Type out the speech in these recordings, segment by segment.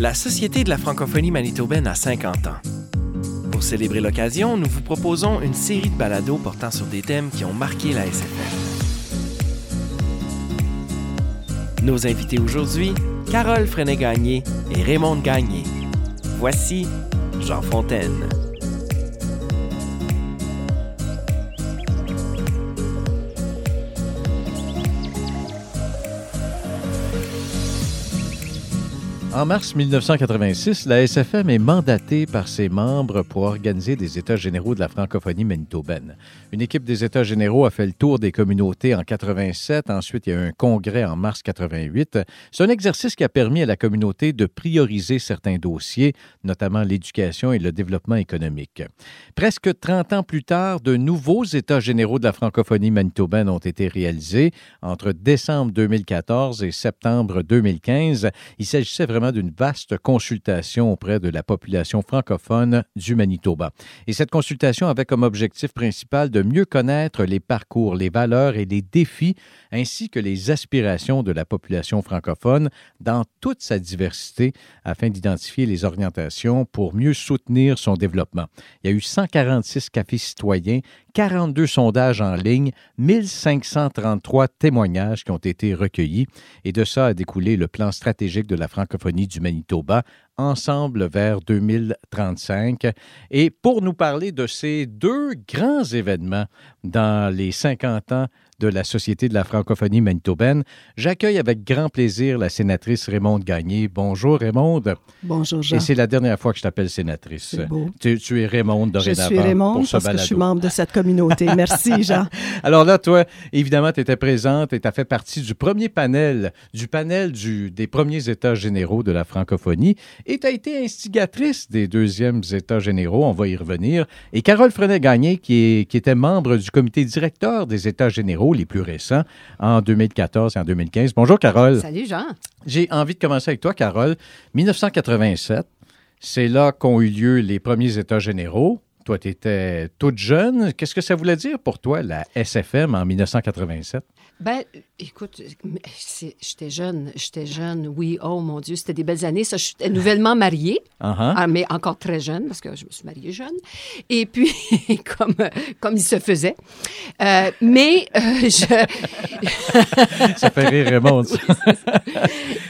La Société de la francophonie manitobaine a 50 ans. Pour célébrer l'occasion, nous vous proposons une série de balados portant sur des thèmes qui ont marqué la SFM. Nos invités aujourd'hui, Carole Freinet-Gagné et Raymond Gagné. Voici Jean Fontaine. En mars 1986, la SFM est mandatée par ses membres pour organiser des États généraux de la francophonie manitobaine. Une équipe des États généraux a fait le tour des communautés en 87. Ensuite, il y a eu un congrès en mars 88. C'est un exercice qui a permis à la communauté de prioriser certains dossiers, notamment l'éducation et le développement économique. Presque 30 ans plus tard, de nouveaux États généraux de la francophonie manitobaine ont été réalisés entre décembre 2014 et septembre 2015. Il s'agissait vraiment d'une vaste consultation auprès de la population francophone du Manitoba. Et cette consultation avait comme objectif principal de mieux connaître les parcours, les valeurs et les défis, ainsi que les aspirations de la population francophone dans toute sa diversité, afin d'identifier les orientations pour mieux soutenir son développement. Il y a eu 146 cafés citoyens, 42 sondages en ligne, 1533 témoignages qui ont été recueillis, et de ça a découlé le plan stratégique de la francophonie du Manitoba, ensemble vers 2035. Et pour nous parler de ces deux grands événements dans les 50 ans de la Société de la francophonie manitobaine. J'accueille avec grand plaisir la sénatrice Raymonde Gagné. Bonjour Raymonde. Bonjour Jean. Et c'est la dernière fois que je t'appelle sénatrice. Beau. Tu, tu, es Raymonde dorénavant. Je suis Raymonde parce que je suis membre de cette communauté. Merci Jean. Alors là, toi, évidemment, tu étais présente et tu as fait partie du premier panel, du panel du, des premiers États généraux de la francophonie et tu as été instigatrice des deuxièmes États généraux. On va y revenir. Et Carole Frenet-Gagné, qui, qui était membre du comité directeur des États généraux, les plus récents en 2014 et en 2015. Bonjour, Carole. Salut, Jean. J'ai envie de commencer avec toi, Carole. 1987, c'est là qu'ont eu lieu les premiers États généraux. Toi, tu étais toute jeune. Qu'est-ce que ça voulait dire pour toi, la SFM, en 1987? Ben, écoute, j'étais jeune, j'étais jeune, oui, oh mon Dieu, c'était des belles années. Ça, je suis nouvellement mariée, uh -huh. mais encore très jeune, parce que je me suis mariée jeune. Et puis, comme, comme il se faisait. Euh, mais euh, je... ça fait rire Raymond, ça.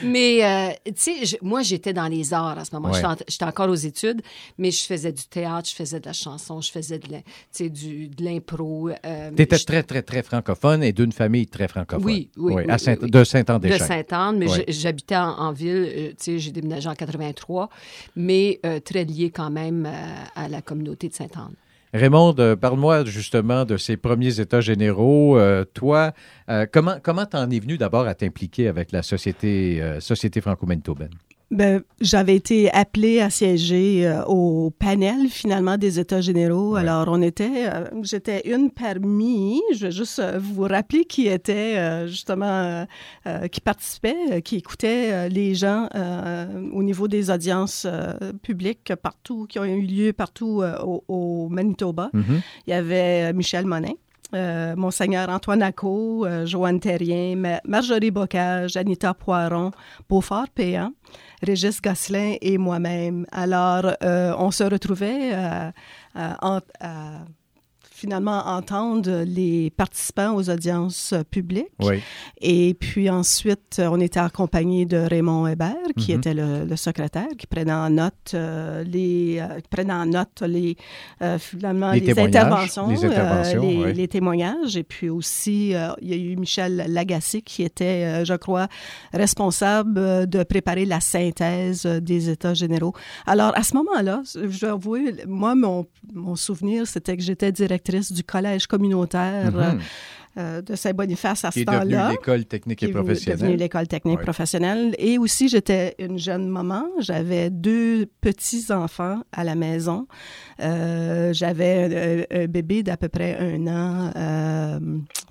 mais, euh, tu sais, moi, j'étais dans les arts à ce moment. Ouais. J'étais encore aux études, mais je faisais du théâtre, je faisais de la chanson, je faisais de l'impro. Tu étais très, très, très francophone et d'une famille très francophone. Oui, oui. oui, à Saint de Saint-Anne-des-Chênes. De Saint-Anne, mais j'habitais en, en, ville, euh, tu sais, j'ai déménagé en 83, mais euh, très lié quand même euh, à la communauté de Sainte-Anne. Raymond, parle-moi justement de ces premiers États généraux. Euh, toi, euh, comment comment t'en es venu d'abord à t'impliquer avec la société euh, société franco-manitobaine? Ben, j'avais été appelée à siéger euh, au panel finalement des États généraux. Ouais. Alors, on était, euh, j'étais une parmi, je vais juste euh, vous rappeler qui était justement, qui participait, qui écoutait les gens au niveau des audiences publiques partout, qui ont eu lieu partout au, au, Manitoba. Mm -hmm. Il y avait Michel Monin. Euh, Monseigneur Antoine Acco, euh, Joanne Terrien, Marjorie Bocage, Anita Poiron, Beaufort Péan, Régis Gosselin et moi-même. Alors, euh, on se retrouvait finalement entendre les participants aux audiences publiques. Oui. Et puis ensuite, on était accompagné de Raymond Hébert, qui mm -hmm. était le, le, secrétaire, qui prenait en note euh, les, euh, prenait en note les, euh, finalement, les, les interventions, les, interventions les, oui. les, témoignages. Et puis aussi, il y a eu Michel Lagacé, qui était, je crois, responsable de préparer la synthèse des États généraux. Alors, à ce moment-là, je dois avouer, moi, mon, mon souvenir, c'était que j'étais directrice du collège communautaire mm -hmm. euh, de Saint-Boniface à ce temps-là. Qui est devenu l'école technique et professionnelle. devenu l'école technique ouais. professionnelle. Et aussi, j'étais une jeune maman. J'avais deux petits-enfants à la maison. Euh, J'avais un, un, bébé d'à peu près un an. Euh,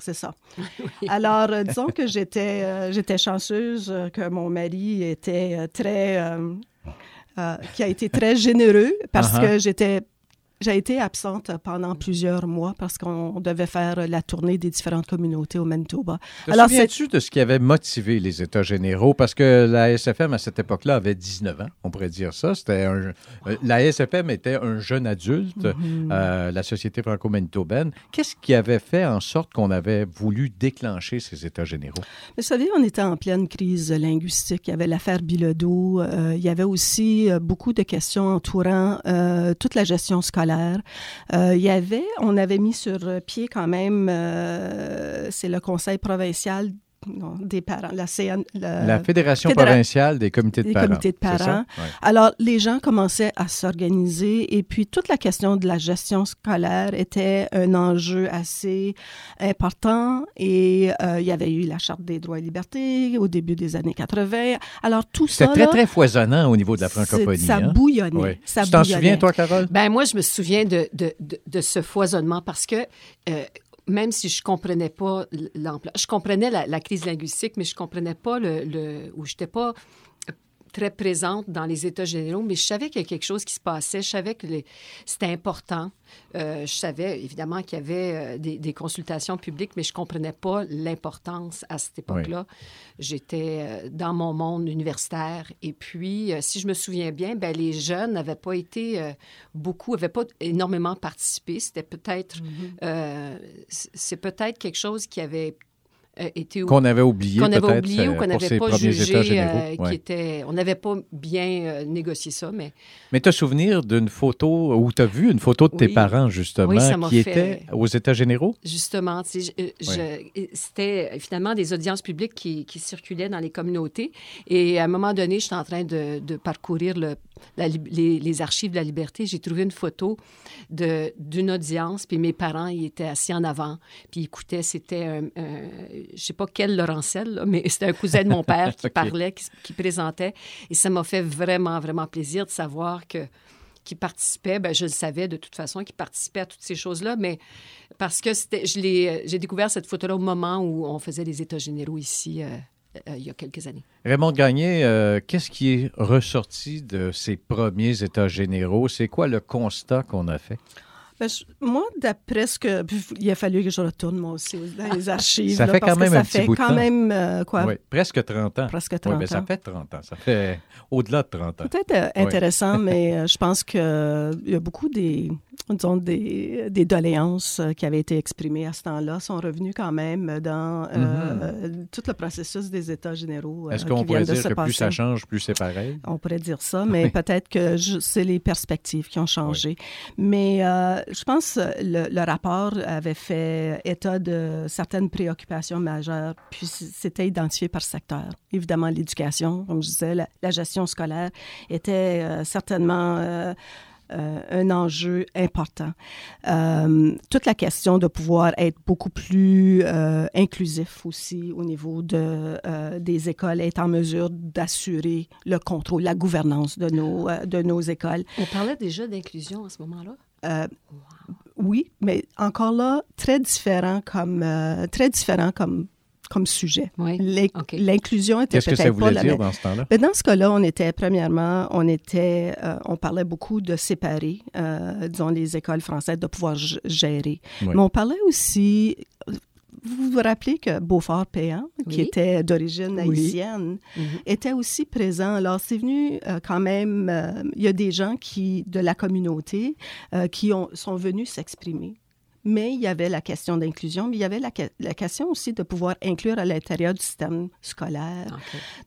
C'est ça. Oui. Alors, disons que j'étais j'étais chanceuse que mon mari était très... qui a été très généreux parce uh -huh. que j'étais j'ai été absente pendant plusieurs mois parce qu'on devait faire la tournée des différentes communautés au Manitoba. Te Alors, souviens-tu de ce qui avait motivé les États généraux? Parce que la SFM, à cette époque-là, avait 19 ans, on pourrait dire ça. C'était un... Euh, la SFM était un jeune adulte, mm-hmm. euh, la Société franco-manitobaine. Qu'est-ce qui avait fait en sorte qu'on avait voulu déclencher ces États généraux? Vous savez, on était en pleine crise linguistique. Il y avait l'affaire Bilodeau. Euh, il y avait aussi beaucoup de questions entourant toute la gestion scolaire. Il y avait, on avait mis sur pied quand même, c'est le Conseil provincial des parents, la, la, Fédération provinciale des comités de parents. de parents. Alors, les gens commençaient à s'organiser et puis toute la question de la gestion scolaire était un enjeu assez important et euh, il y avait eu la Charte des droits et libertés au début des années 80. Alors, tout ça... C'était très, très foisonnant au niveau de la francophonie. Ça hein? bouillonnait. Ça tu t'en souviens, toi, Carole? Ben moi, je me souviens de, de, de, ce foisonnement parce que... Euh, même si je comprenais pas l'ampleur, je comprenais la, crise linguistique, mais je comprenais pas le, le ou j'étais pas très présente dans les États généraux, mais je savais qu'il y a quelque chose qui se passait. Je savais que c'était important. Euh, je savais évidemment qu'il y avait euh, des, consultations publiques, mais je ne comprenais pas l'importance à cette époque-là. J'étais euh, dans mon monde universitaire. Et puis, si je me souviens bien, ben, les jeunes n'avaient pas été beaucoup, n'avaient pas énormément participé. C'était peut-être, mm-hmm. c'est peut-être quelque chose qui avait euh, qu'on avait oublié qu'on avait oublié ou qu'on n'avait pas jugé euh, qui était on n'avait pas bien euh, négocié ça mais mais tu as souvenir d'une photo où tu as vu une photo de tes parents justement qui était aux États généraux? Justement c'était finalement des audiences publiques qui, qui, circulaient dans les communautés. Et à un moment donné j'étais en train de, de parcourir le les, archives de la liberté, j'ai trouvé une photo d'une audience, puis mes parents, ils étaient assis en avant, puis ils écoutaient, c'était un, je sais pas quel Laurentcel, mais c'était un cousin de mon père qui parlait, qui, présentait, et ça m'a fait vraiment, vraiment plaisir de savoir que qui participait, ben, je le savais de toute façon, qui participait à toutes ces choses-là, mais parce que j'ai découvert cette photo-là au moment où on faisait les États généraux ici euh, euh, il y a quelques années. Raymond Gagné, euh, qu'est-ce qui est ressorti de ces premiers États généraux? C'est quoi le constat qu'on a fait? Ben, moi, d'après ce que. Il a fallu que je retourne, moi aussi, dans les archives. ça fait quand même un petit bout quand même, euh, quoi? Oui, presque 30 ans. Presque 30 oui, mais ça fait 30 ans. Ça fait au-delà de 30 ans. Peut-être intéressant, mais je pense qu'il y a beaucoup des disons, des, des, doléances euh, qui avaient été exprimées à ce temps-là sont revenues quand même dans euh, mm-hmm. tout le processus des États généraux. Euh, Est-ce qu'on pourrait dire que plus ça change, plus c'est pareil? On pourrait dire ça, mais peut-être que c'est les perspectives qui ont changé. Mais je pense que le, rapport avait fait état de certaines préoccupations majeures, puis c'était identifié par secteur. Évidemment, l'éducation, comme je disais, la, gestion scolaire était certainement euh, un enjeu important. Euh, toute la question de pouvoir être beaucoup plus euh, inclusif aussi au niveau de, des écoles, être en mesure d'assurer le contrôle, la gouvernance de nos, de nos écoles. On parlait déjà d'inclusion à ce moment-là? Oui, mais encore là, très différent comme, très différent comme comme sujet. L'inclusion était peut-être pas... Qu'est-ce que ça voulait dire dans ce temps-là? Mais dans ce cas-là, on était, premièrement, on était, euh, on parlait beaucoup de séparer, euh, disons, les écoles françaises, de pouvoir gérer. Mais on parlait aussi, vous vous rappelez que Beaufort-Péan, qui était d'origine haïtienne, mhm. était aussi présent. Alors, c'est venu euh, quand même, il y a des gens qui, de la communauté qui ont, sont venus s'exprimer. Mais il y avait la question d'inclusion, mais il y avait la, question aussi de pouvoir inclure à l'intérieur du système scolaire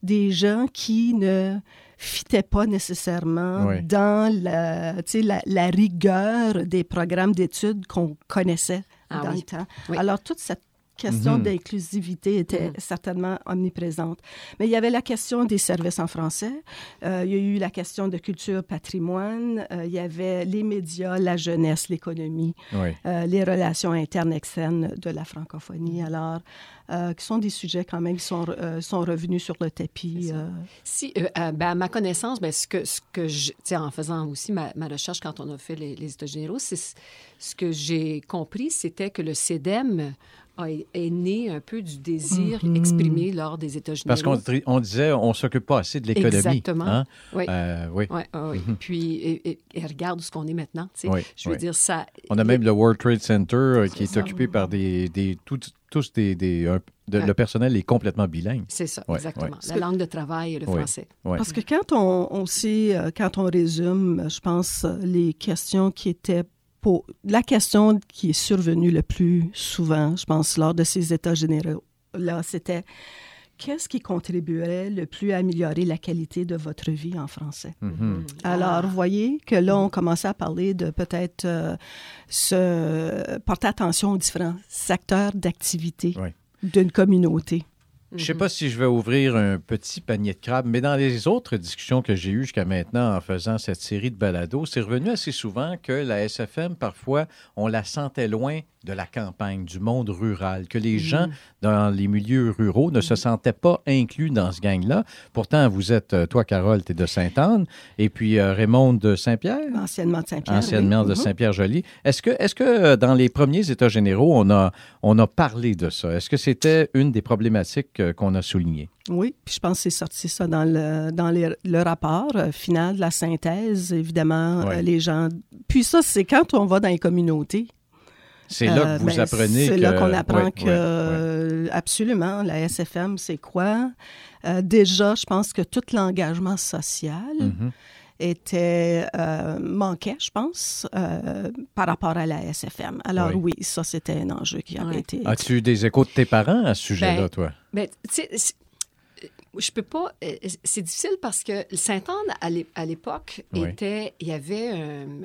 des gens qui ne fitaient pas nécessairement dans la, la, la, rigueur des programmes d'études qu'on connaissait ah dans le temps. Alors, toute cette question mhm. d'inclusivité était mhm. certainement omniprésente. Mais il y avait la question des services en français, euh, il y a eu la question de culture, patrimoine, euh, il y avait les médias, la jeunesse, l'économie, euh, les relations internes, externes de la francophonie. Alors, qui sont des sujets quand même qui sont, sont revenus sur le tapis. Si, ben, à ma connaissance, ben, ce que, ce que je, en faisant aussi ma, ma, recherche quand on a fait les, les États généraux, c'est ce que j'ai compris, c'était que le CEDEM est né un peu du désir mm-hmm. exprimé lors des États généraux. Parce qu'on on disait, on s'occupe pas assez de l'économie. Exactement. Hein? Oui. Euh, oui. oui. Mm-hmm. Puis, et, regarde ce qu'on est maintenant. Je veux dire, ça... On a même le World Trade Center euh, qui est, occupé par des, des tous des... des Le personnel est complètement bilingue. C'est ça, exactement. La langue de travail est le français. Parce que quand on, on sait, euh, quand on résume, je pense, les questions qui étaient la question qui est survenue le plus souvent, je pense, lors de ces États généraux-là, c'était qu'est-ce qui contribuerait le plus à améliorer la qualité de votre vie en français? Mm-hmm. Alors, vous voyez que là, on commençait à parler de peut-être euh, se porter attention aux différents secteurs d'activité d'une communauté. Je ne sais pas si je vais ouvrir un petit panier de crabes, mais dans les autres discussions que j'ai eues jusqu'à maintenant en faisant cette série de balados, c'est revenu assez souvent que la SFM, parfois, on la sentait loin de la campagne, du monde rural, que les gens mm. dans les milieux ruraux ne se sentaient pas inclus dans ce gang-là. Pourtant, vous êtes, euh, toi, Carole, tu es de Sainte-Anne, et puis euh, Raymond de Saint-Pierre. Anciennement de Saint-Pierre. Anciennement de mm-hmm. Saint-Pierre-Joli. Est-ce que, est que euh, dans les premiers États généraux, on a, on a parlé de ça? Est-ce que c'était une des problématiques qu'on a soulignées? Oui, puis je pense que c'est sorti ça dans le, dans le rapport final de la synthèse, évidemment, les gens. Puis ça, c'est quand on va dans les communautés. C'est là que euh, vous ben, apprenez C'est là qu'on apprend que, absolument, la SFM, c'est quoi? Euh, déjà, je pense que tout l'engagement social mm-hmm. était euh, manquait, je pense, par rapport à la SFM. Alors oui, ça, c'était un enjeu qui avait été... As-tu eu des échos de tes parents à ce sujet-là, ben, toi? Ben, je peux pas. Euh, c'est difficile parce que Sainte-Anne, à l'époque, était. Il y avait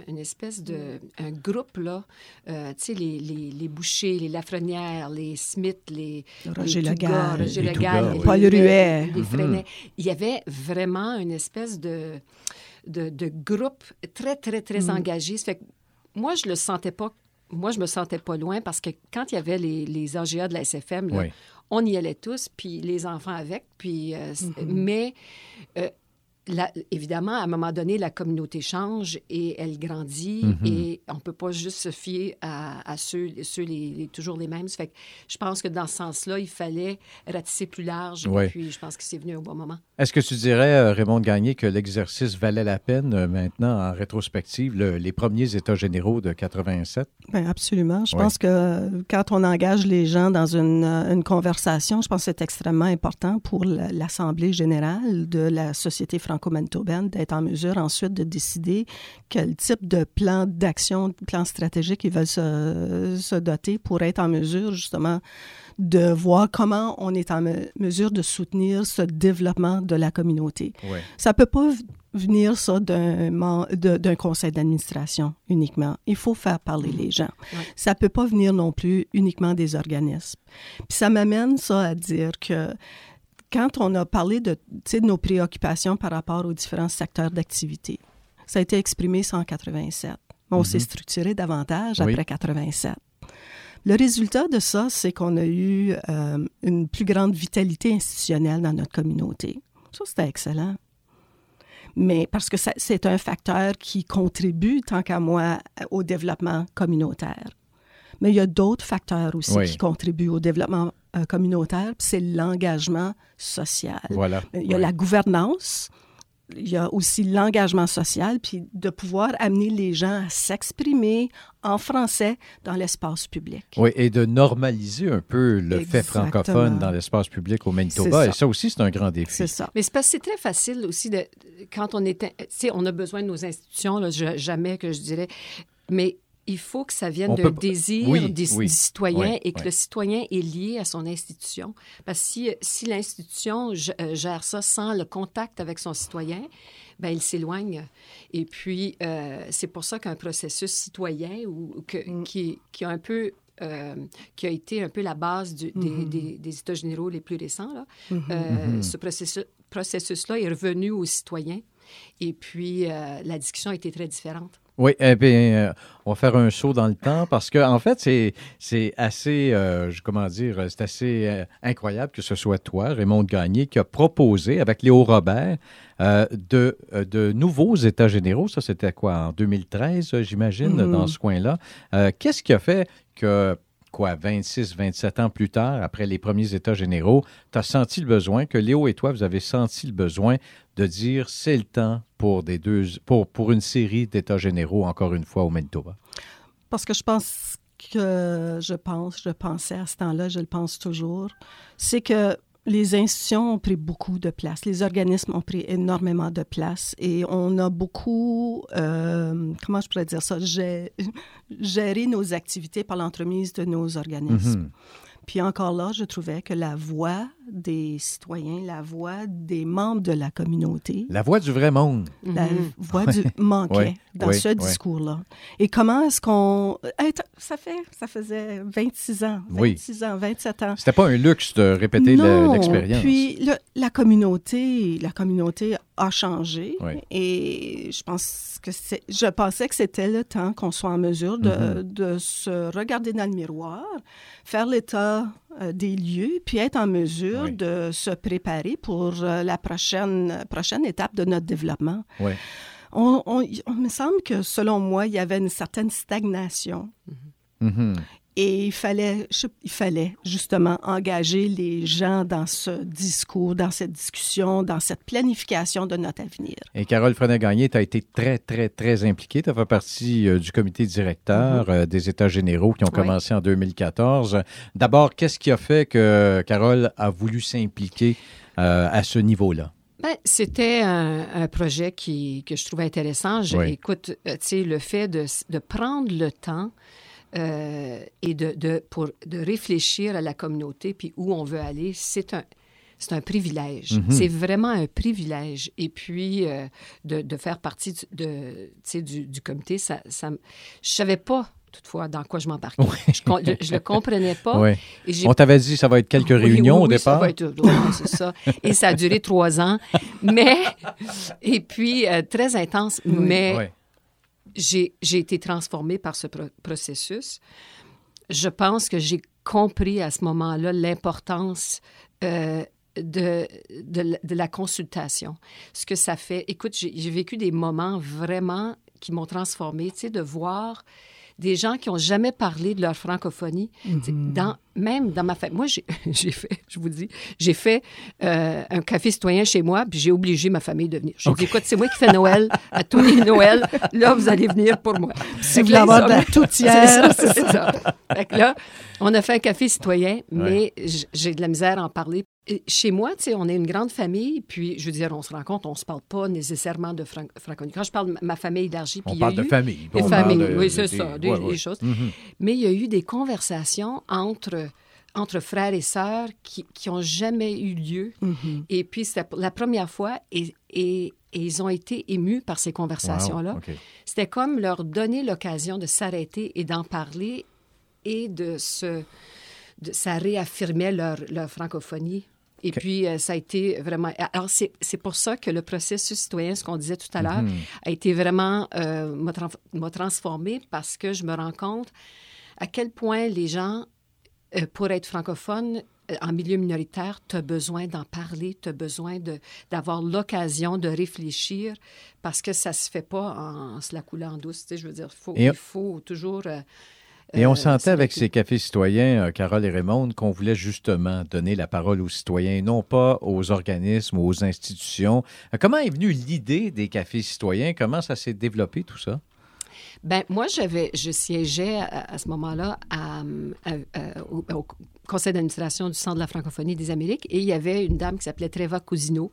une espèce de. un groupe, là. Euh, tu sais, les, les, les, bouchers, les Lafrenières, les Smith, les. Roger Legal. Roger Legal. Paul Ruet. Les Freinet. Il y avait vraiment une espèce de. De, de groupe très, très, très mm. engagé. Ça fait que moi, je le sentais pas moi, je me sentais pas loin parce que quand il y avait les, les AGA de la SFM, là, on y allait tous, puis les enfants avec, puis... Euh, mm-hmm. Mais... Euh, évidemment, à un moment donné, la communauté change et elle grandit mm-hmm. et on ne peut pas juste se fier à, ceux, ceux les, toujours les mêmes. Fait que je pense que dans ce sens-là, il fallait ratisser plus large et puis je pense que c'est venu au bon moment. Est-ce que tu dirais, euh, Raymond Gagné, que l'exercice valait la peine euh, maintenant en rétrospective, les premiers États généraux de 87? Bien, absolument. Je pense que euh, quand on engage les gens dans une, conversation, je pense que c'est extrêmement important pour l'Assemblée générale de la société franco-manitobaine d'être en mesure ensuite de décider quel type de plan d'action, plan stratégique ils veulent se, se doter pour être en mesure justement de voir comment on est en mesure de soutenir ce développement de la communauté. Ça ne peut pas venir ça d'un conseil d'administration uniquement. Il faut faire parler les gens. Ça ne peut pas venir non plus uniquement des organismes. Puis ça m'amène ça à dire que quand on a parlé de, de nos préoccupations par rapport aux différents secteurs d'activité, ça a été exprimé en 87. On s'est mm-hmm. structuré davantage après 87. Le résultat de ça, c'est qu'on a eu euh, une plus grande vitalité institutionnelle dans notre communauté. Ça, c'était excellent. Mais parce que c'est un facteur qui contribue, tant qu'à moi, au développement communautaire. Mais il y a d'autres facteurs aussi qui contribuent au développement euh, communautaire, c'est l'engagement social. Voilà. Il y a la gouvernance, il y a aussi l'engagement social, puis de pouvoir amener les gens à s'exprimer en français dans l'espace public. Oui, et de normaliser un peu le fait francophone dans l'espace public au Manitoba. Et ça aussi, c'est un grand défi. C'est ça. Mais c'est parce que c'est très facile aussi de, quand on est, tu sais, on a besoin de nos institutions, là, jamais que je dirais, mais il faut que ça vienne d'un désir des, citoyens et que le citoyen est lié à son institution. Parce que si, si l'institution euh, gère ça sans le contact avec son citoyen, ben il s'éloigne. Et puis, euh, c'est pour ça qu'un processus citoyen ou, que, mm. qui, qui a un peu euh, qui a été un peu la base du, des, mm-hmm. des, États généraux les plus récents. Là. Mm-hmm. Mm-hmm. Ce processus, processus-là est revenu aux citoyens et puis la discussion a été très différente. Oui, eh bien, euh, on va faire un saut dans le temps parce que en fait, c'est, c'est assez, euh, comment dire, c'est assez euh, incroyable que ce soit toi, Raymond Gagné, qui a proposé avec Léo Robert de, de nouveaux États généraux. Ça, c'était quoi, en 2013, j'imagine, mm-hmm. dans ce coin-là. qu'est-ce qui a fait que quoi, 26, 27 ans plus tard, après les premiers États généraux, tu as senti le besoin, que Léo et toi, vous avez senti le besoin de dire c'est le temps pour, des deux, pour, pour une série d'États généraux, encore une fois, au Manitoba? Parce que je pense que je pense, je pensais à ce temps-là, je le pense toujours, c'est que les institutions ont pris beaucoup de place, les organismes ont pris énormément de place et on a beaucoup, euh, comment je pourrais dire ça, géré nos activités par l'entremise de nos organismes. Mm-hmm. Puis encore là, je trouvais que la voix des citoyens, la voix des membres de la communauté. La voix du vrai monde. La mhm. voix du manquait dans ce discours-là. Et comment est-ce qu'on. ça, fait, ça faisait 26 ans, 26 ans, 27 ans. C'était pas un luxe de répéter l'expérience. Puis la communauté, la communauté a changé. Et je pense que c'est. Je pensais que c'était le temps qu'on soit en mesure de, mhm. de se regarder dans le miroir, faire l'état euh, des lieux, puis être en mesure de se préparer pour euh, la prochaine, prochaine étape de notre développement. On, on, me semble que, selon moi, il y avait une certaine stagnation. Mm-hmm. Et il fallait, il fallait justement engager les gens dans ce discours, dans cette discussion, dans cette planification de notre avenir. Et Carole Frenet-Gagné, tu as été très, très, très impliquée. Tu as fait partie euh, du comité directeur mm-hmm. euh, des États généraux qui ont commencé en 2014. D'abord, qu'est-ce qui a fait que Carole a voulu s'impliquer euh, à ce niveau-là? Ben, c'était un, projet qui, que je trouvais intéressant. Je, Écoute, tu sais, le fait de, de prendre le temps euh, et de, de, pour, de réfléchir à la communauté puis où on veut aller, c'est un, c'est un privilège. Mhm. C'est vraiment un privilège. Et puis, euh, de, de, faire partie de, du, du comité, ça, ça, je savais pas toutefois dans quoi je m'embarquais. Je ne le comprenais pas. On t'avait dit que ça va être quelques réunions au départ. Ça va être, c'est ça. Et ça a duré trois ans. Mais, et puis, euh, très intense. Mais j'ai été transformée par ce processus. Je pense que j'ai compris à ce moment-là l'importance euh, de, de, de, la consultation. Ce que ça fait. Écoute, j'ai vécu des moments vraiment qui m'ont transformée, tu sais, de voir des gens qui n'ont jamais parlé de leur francophonie. Mhm. dans, même dans ma famille. Moi, j'ai fait, je vous dis, j'ai fait euh, un café citoyen chez moi, puis j'ai obligé ma famille de venir. J'ai dit, écoute, c'est moi qui fais Noël, à tous les Noëls. Là, vous allez venir pour moi. C'est vous avoir de la toutière. C'est ça, ça. Fait que là, on a fait un café citoyen, mais j'ai de la misère à en parler chez moi, tu sais, on est une grande famille, puis je veux dire, on se rend compte, on se parle pas nécessairement de francophonie. Quand je parle de ma famille élargie, puis on parle de famille. Des familles, oui, c'est ça, des, choses. Mm-hmm. Mais il y a eu des conversations entre entre frères et sœurs qui, qui ont jamais eu lieu. Mm-hmm. Et puis, c'était la première fois, et, et, ils ont été émus par ces conversations-là. C'était comme leur donner l'occasion de s'arrêter et d'en parler et de se... De, ça réaffirmait leur, leur francophonie et puis, euh, ça a été vraiment... Alors, c'est pour ça que le processus citoyen, ce qu'on disait tout à l'heure, mhm. a été vraiment... Euh, m'a transformé parce que je me rends compte à quel point les gens, euh, pour être francophones, euh, en milieu minoritaire, tu as besoin d'en parler, tu as besoin d'avoir l'occasion de réfléchir parce que ça se fait pas en, se la coulant en douce. Tu sais, je veux dire, faut, il faut toujours... Et on euh, sentait avec ces cafés citoyens, euh, Carole et Raymond, qu'on voulait justement donner la parole aux citoyens, non pas aux organismes, aux institutions. Euh, comment est venue l'idée des cafés citoyens? Comment ça s'est développé tout ça? Ben moi, j'avais, je siégeais à, ce moment-là au, conseil d'administration du Centre de la francophonie des Amériques et il y avait une dame qui s'appelait Treva Cousineau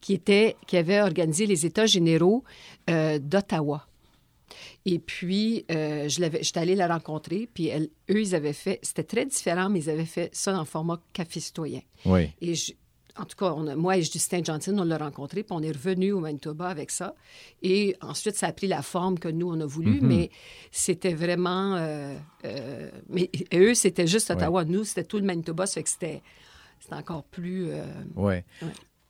qui était, qui avait organisé les États généraux d'Ottawa. Et puis, euh, je l'avais, j'étais allée la rencontrer, puis elle, eux, ils avaient fait, c'était très différent, mais ils avaient fait ça en format café citoyen. Oui. Et en tout cas, on moi et Justin Johnson, on l'a rencontré, puis on est revenu au Manitoba avec ça. Et ensuite, ça a pris la forme que nous, on a voulu, mm-hmm. mais c'était vraiment... Euh, euh, mais eux, c'était juste Ottawa. Nous, c'était tout le Manitoba, ça fait que c'était, encore plus... oui. Ouais.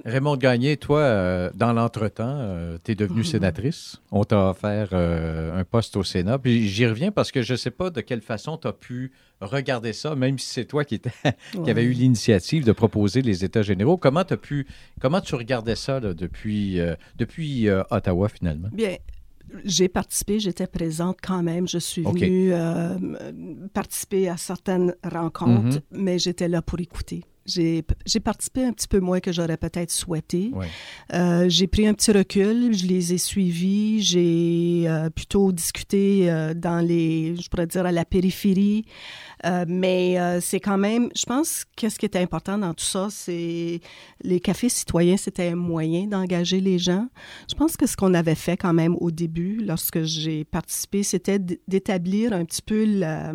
Raymond Gagné, toi, euh, dans l'entretemps, euh, tu es devenue sénatrice. On t'a offert euh, un poste au Sénat. Puis j'y reviens parce que je ne sais pas de quelle façon tu as pu regarder ça, même si c'est toi qui, avait eu l'initiative de proposer les États généraux. Comment, as pu, comment tu regardais ça depuis, depuis Ottawa, finalement? Bien, j'ai participé, j'étais présente quand même. Je suis venue participer à certaines rencontres, mm-hmm. mais j'étais là pour écouter. J'ai participé un petit peu moins que j'aurais peut-être souhaité. Euh, j'ai pris un petit recul, je les ai suivis, j'ai euh, plutôt discuté euh, dans les, je pourrais dire, à la périphérie. Mais c'est quand même, je pense que ce qui était important dans tout ça, c'est les cafés citoyens, c'était un moyen d'engager les gens. Je pense que ce qu'on avait fait quand même au début, lorsque j'ai participé, c'était d'établir un petit peu, la,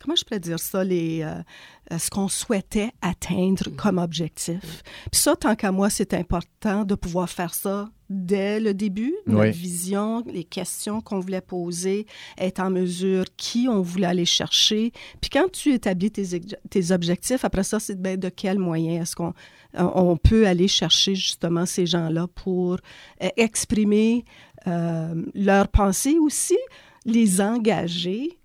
comment je pourrais dire ça, les euh, ce qu'on souhaitait atteindre comme objectif. Puis ça, tant qu'à moi, c'est important de pouvoir faire ça dès le début, notre vision, les questions qu'on voulait poser, être en mesure qui on voulait aller chercher. Puis quand tu établis tes, tes objectifs, après ça, c'est ben, de quel moyen est-ce qu'on on peut aller chercher justement ces gens-là pour euh, exprimer euh, leurs pensées aussi, les engager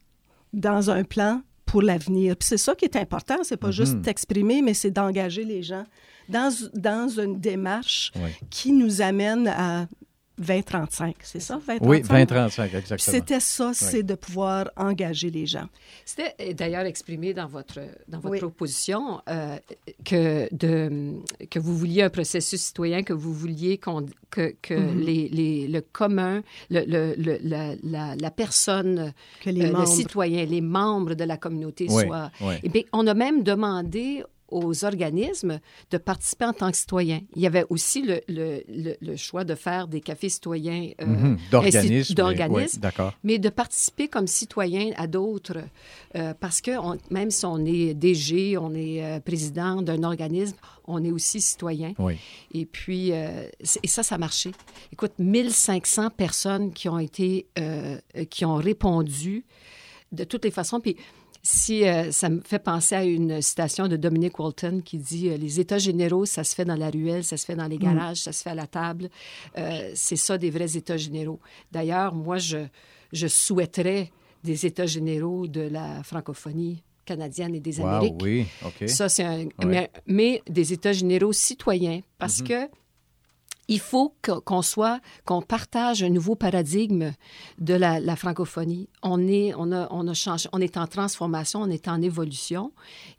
dans un plan pour l'avenir. c'est ça qui est important, c'est pas juste d'exprimer, mhm. mais c'est d'engager les gens dans, dans une démarche qui nous amène à 2035, c'est ça, 2035? Oui, 2035, exactement. C'était ça, c'est de pouvoir engager les gens. C'était d'ailleurs exprimé dans votre, dans votre proposition euh, que, de, que vous vouliez un processus citoyen, que vous vouliez que, que mm-hmm. les, les, le commun, le, le, la, la, la, personne, que les euh, le citoyen, les membres de la communauté soient... Et eh bien, on a même demandé aux organismes de participer en tant que citoyens. Il y avait aussi le, le, le, choix de faire des cafés citoyens euh, mhm. d'organismes, mais de participer comme citoyen à d'autres, euh, parce que même si on est DG, on est euh, président d'un organisme, on est aussi citoyen. Et puis, et ça, ça a marché. Écoute, 1500 personnes qui ont été, qui ont répondu de toutes les façons. Puis, si euh, ça me fait penser à une citation de Dominic Walton qui dit euh, Les États généraux, ça se fait dans la ruelle, ça se fait dans les mm. garages, ça se fait à la table. Euh, c'est ça des vrais États généraux. D'ailleurs, moi, je, je souhaiterais des États généraux de la francophonie canadienne et des Amériques. Oui, OK. Ça, c'est un. Mais, des États généraux citoyens, parce mm-hmm. que il faut qu'on soit, qu'on partage un nouveau paradigme de la, francophonie. On est, on a, on a changé, on est en transformation, on est en évolution.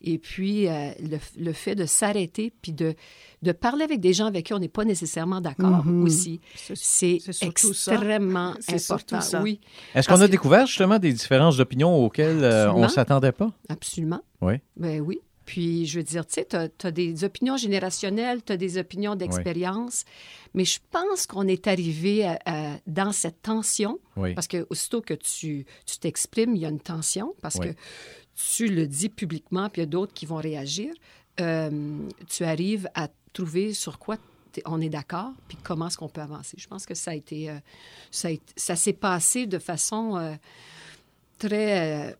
Et puis, euh, le, fait de s'arrêter puis de, de parler avec des gens avec qui on n'est pas nécessairement d'accord mm-hmm. aussi, c'est extrêmement important. Oui. Est-ce qu'on a découvert justement des différences d'opinion auxquelles euh, on ne s'attendait pas? Absolument. Oui. Ben oui. Puis, je veux dire, tu sais, tu as, des opinions générationnelles, tu as des opinions d'expérience, mais je pense qu'on est arrivé dans cette tension, parce que aussitôt que tu t'exprimes, il y a une tension, parce que tu le dis publiquement, puis il y a d'autres qui vont réagir. Euh, tu arrives à trouver sur quoi on est d'accord, puis comment est-ce qu'on peut avancer. Je pense que ça a été, euh, ça, ça s'est passé de façon euh, très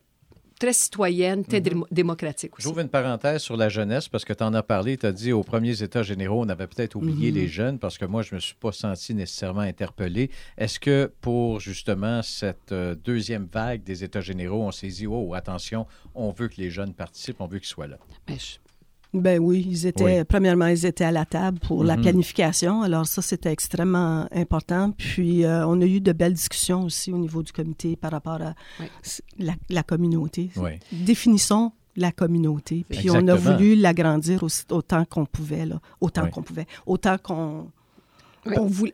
très citoyenne, très mhm. démocratique aussi. J'ouvre une parenthèse sur la jeunesse parce que tu en as parlé, tu as dit aux premiers États généraux, on avait peut-être oublié mhm. les jeunes parce que moi, je ne me suis pas senti nécessairement interpellé. Est-ce que pour justement cette euh, deuxième vague des États généraux, on s'est dit, oh, attention, on veut que les jeunes participent, on veut qu'ils soient là? Ben, ben oui, ils étaient, premièrement, ils étaient à la table pour la mhm. planification. Alors ça, c'était extrêmement important. Puis euh, on a eu de belles discussions aussi au niveau du comité par rapport à la, communauté. Définissons la communauté. Puis on a voulu l'agrandir autant qu'on pouvait, là, autant qu'on pouvait, autant qu'on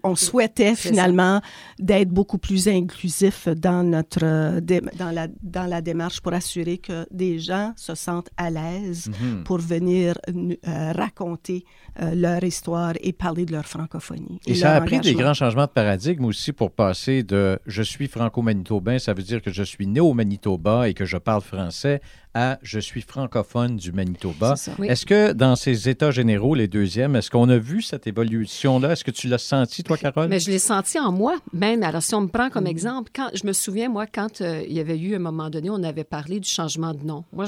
on, souhaitait finalement d'être beaucoup plus inclusif dans notre dans la dans la démarche pour assurer que des gens se sentent à l'aise mhm. pour venir euh, raconter euh, leur histoire et parler de leur francophonie. Et, ça a pris des grands changements de paradigme aussi pour passer de je suis franco-manitobain, ça veut dire que je suis né au Manitoba et que je parle français à Je suis francophone du Manitoba. Est-ce que dans ces États généraux, les deuxièmes, est-ce qu'on a vu cette évolution-là? Est-ce que tu l'as senti, toi, Carole? Mais je l'ai senti en moi, même. Alors, si on me prend comme mm. exemple, quand je me souviens, moi, quand euh, il y avait eu, à un moment donné, on avait parlé du changement de nom. Moi,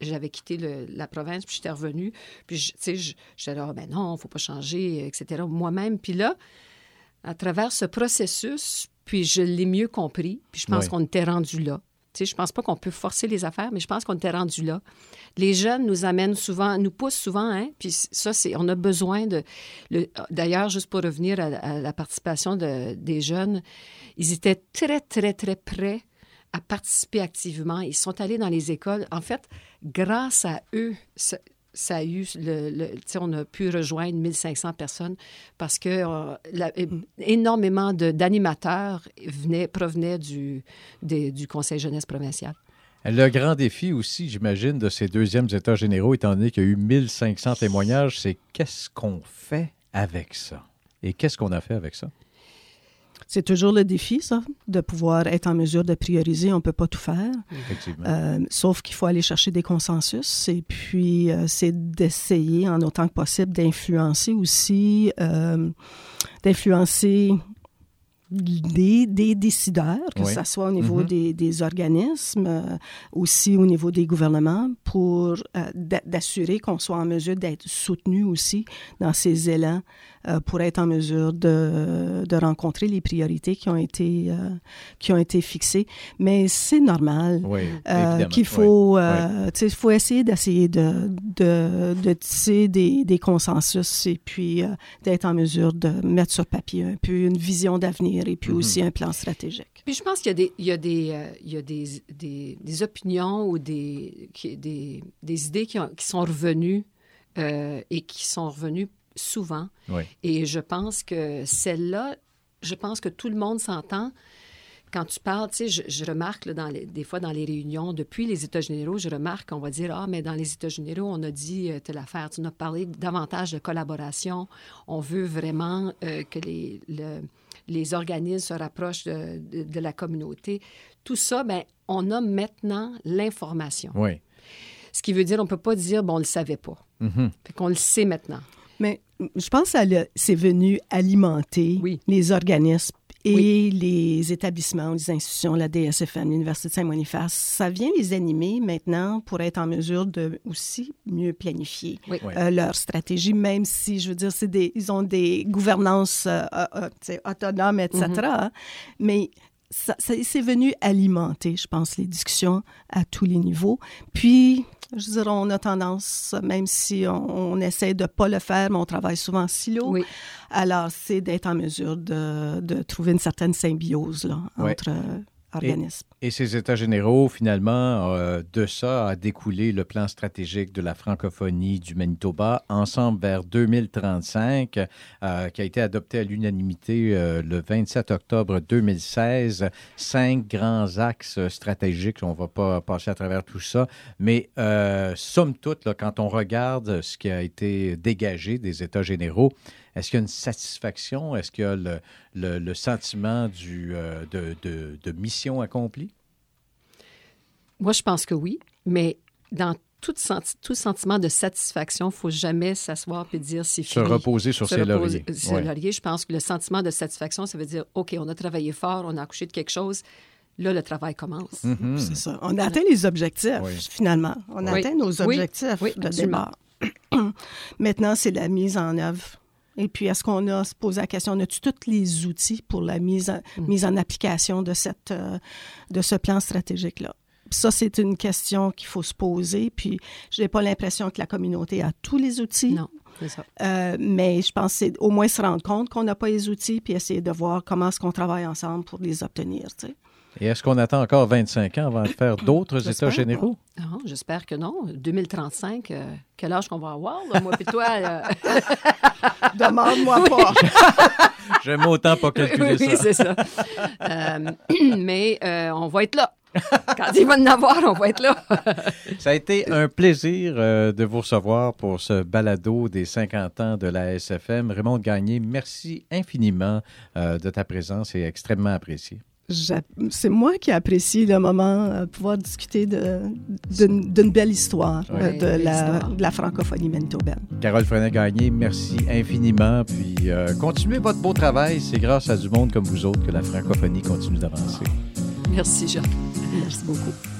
j'avais quitté la province, puis j'étais revenue. Puis, tu sais, j'étais là, ben non, il ne faut pas changer, etc. Moi-même. Puis là, à travers ce processus, puis je l'ai mieux compris, puis je pense qu'on était rendu là sais, je pense pas qu'on peut forcer les affaires, mais je pense qu'on était rendu là. Les jeunes nous amènent souvent, nous poussent souvent, hein, puis ça, c'est, on a besoin de... d'ailleurs, juste pour revenir à, la participation de, des jeunes, ils étaient très, très, très prêts à participer activement. Ils sont allés dans les écoles. En fait, grâce à eux, ça a eu le, on a pu rejoindre 1500 personnes parce que euh, mm. énormément d'animateurs venaient provenaient du, du Conseil jeunesse provincial. Le grand défi aussi, j'imagine, de ces deuxièmes États généraux, étant donné qu'il y a eu 1500 témoignages, c'est qu'est-ce qu'on fait avec ça? Et qu'est-ce qu'on a fait avec ça? C'est toujours le défi, ça, de pouvoir être en mesure de prioriser. On ne peut pas tout faire. Effectivement. Euh, sauf qu'il faut aller chercher des consensus et puis euh, c'est d'essayer, en autant que possible, d'influencer aussi, euh, d'influencer des, des, décideurs, que ce soit au niveau mm-hmm. des, des, organismes, aussi au niveau des gouvernements, pour d'assurer qu'on soit en mesure d'être soutenu aussi dans ces élans euh, pour être en mesure de, de, rencontrer les priorités qui ont été, euh, qui ont été fixées. Mais c'est normal euh, qu'il faut, il faut essayer d'essayer de, de, de, tisser des, des, consensus et puis d'être en mesure de mettre sur papier un peu une vision d'avenir et puis mm-hmm. aussi un plan stratégique. Puis je pense qu'il y a des, il y a des, il y a des, des, des opinions ou des, des, des idées qui, qui sont revenues et qui sont revenues souvent. Et je pense que celle-là, je pense que tout le monde s'entend. Quand tu parles, tu sais, je, remarque dans des fois dans les réunions, depuis les États généraux, je remarque qu'on va dire Ah, mais dans les États généraux, on a dit euh, telle affaire. Tu nous as parlé davantage de collaboration. On veut vraiment euh, que les, les organismes se rapprochent de, la communauté. Tout ça, bien, on a maintenant l'information. Oui. Ce qui veut dire, on ne peut pas dire, bon, on ne le savait pas. Mm qu'on le sait maintenant. Mais je pense que c'est venu alimenter les organismes et les établissements, les institutions, la DSFM, l'Université de Saint-Boniface. Ça vient les animer maintenant pour être en mesure de aussi mieux planifier euh, leur stratégie, même si, je veux dire, des, ils ont des gouvernances euh, euh, autonomes, etc. Mm-hmm. Mais ça, c'est venu alimenter, je pense, les discussions à tous les niveaux. Puis, je dirais, on a tendance, même si on, essaie de ne pas le faire, mais on travaille souvent en silo. Alors, c'est d'être en mesure de, de, trouver une certaine symbiose là, entre et, ces États généraux, finalement, euh, de ça a découlé le plan stratégique de la francophonie du Manitoba, Ensemble vers 2035, euh, qui a été adopté à l'unanimité euh, le 27 octobre 2016. Cinq grands axes stratégiques, on ne va pas passer à travers tout ça, mais somme toute, quand on regarde ce qui a été dégagé des États généraux, est-ce qu'il y a une satisfaction? Est-ce qu'il y a le, sentiment du, euh, de, mission accomplie? Moi, je pense que oui, mais dans tout, tout sentiment de satisfaction, il ne faut jamais s'asseoir et dire c'est fini. Se reposer sur ses lauriers. Je pense que le sentiment de satisfaction, ça veut dire OK, on a travaillé fort, on a accouché de quelque chose. Là, le travail commence. Mm-hmm. C'est ça. On a atteint les objectifs, finalement. On a atteint nos objectifs de départ. Maintenant, c'est la mise en œuvre et puis, est-ce qu'on a se posé la question, on a-tu tous les outils pour la mise en, mm. mise en application de, cette, euh, de ce plan stratégique-là? Ça, c'est une question qu'il faut se poser. Puis, je n'ai pas l'impression que la communauté a tous les outils. Non, c'est ça. Euh, mais je pense c'est au moins se rendre compte qu'on n'a pas les outils, puis essayer de voir comment est-ce qu'on travaille ensemble pour les obtenir. Tu sais. Et est-ce qu'on attend encore 25 ans avant de faire d'autres États généraux? Non, j'espère que non. 2035, euh, quel âge qu'on va avoir, moi et toi? Euh? Demande-moi pas. J'aime autant pas calculer ça. Oui, c'est ça. Euh, mais on va être là. Quand il va en avoir, on va être là. ça a été un plaisir de vous recevoir pour ce balado des 50 ans de la SFM. Raymond Gagné, merci infiniment de ta présence et extrêmement apprécié c'est moi qui apprécie le moment de euh, pouvoir discuter d'une belle histoire euh, de, la, francophonie manitobaine. Carole Frenet-Gagné, merci infiniment. Puis euh, continuez votre beau travail. C'est grâce à du monde comme vous autres que la francophonie continue d'avancer. Merci, Jacques. Merci beaucoup.